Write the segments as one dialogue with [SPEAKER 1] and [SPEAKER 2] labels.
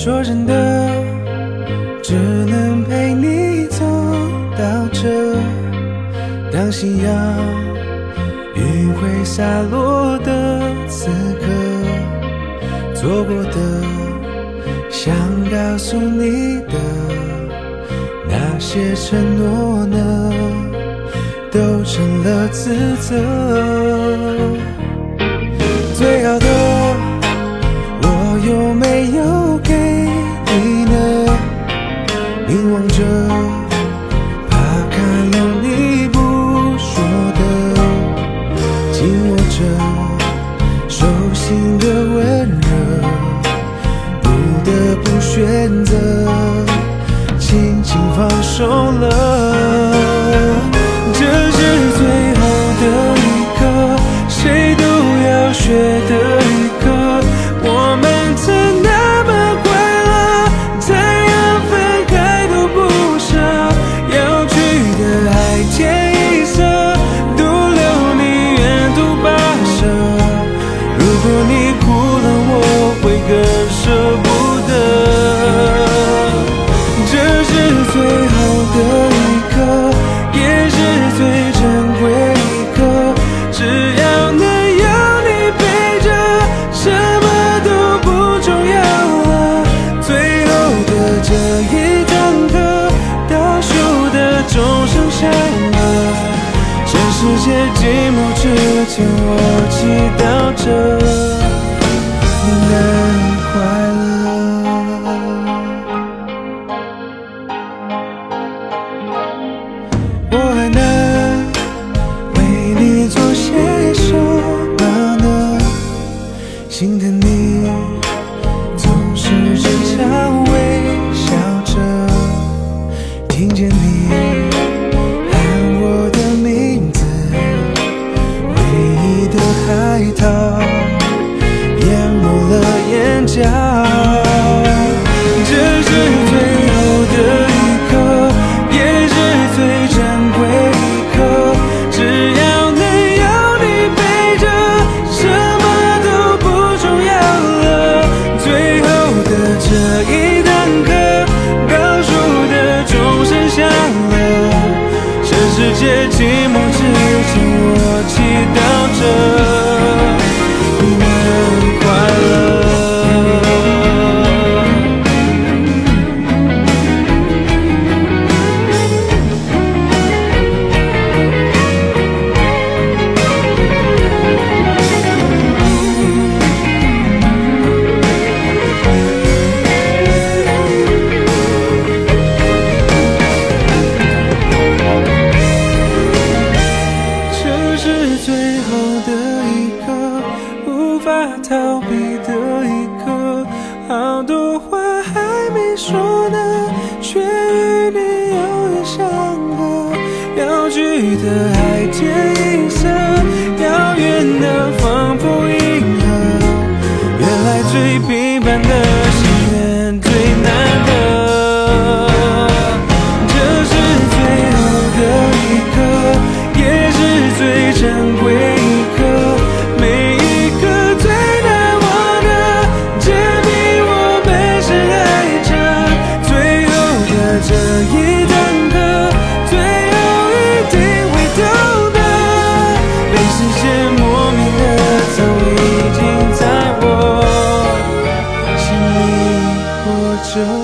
[SPEAKER 1] 说真的只能陪你走到这当夕阳余晖洒落的此刻错过的想告诉你的那些承诺呢都成了自责。凝望着世界寂寞之前，我祈祷着你能快乐。我还能为你做些什么呢？心疼。逃避的一刻。好多话还没说呢，却与你有一相隔，要记得。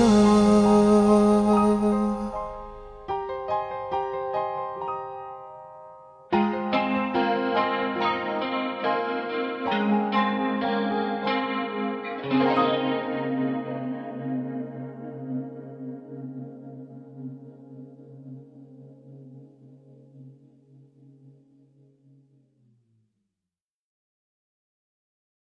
[SPEAKER 1] love.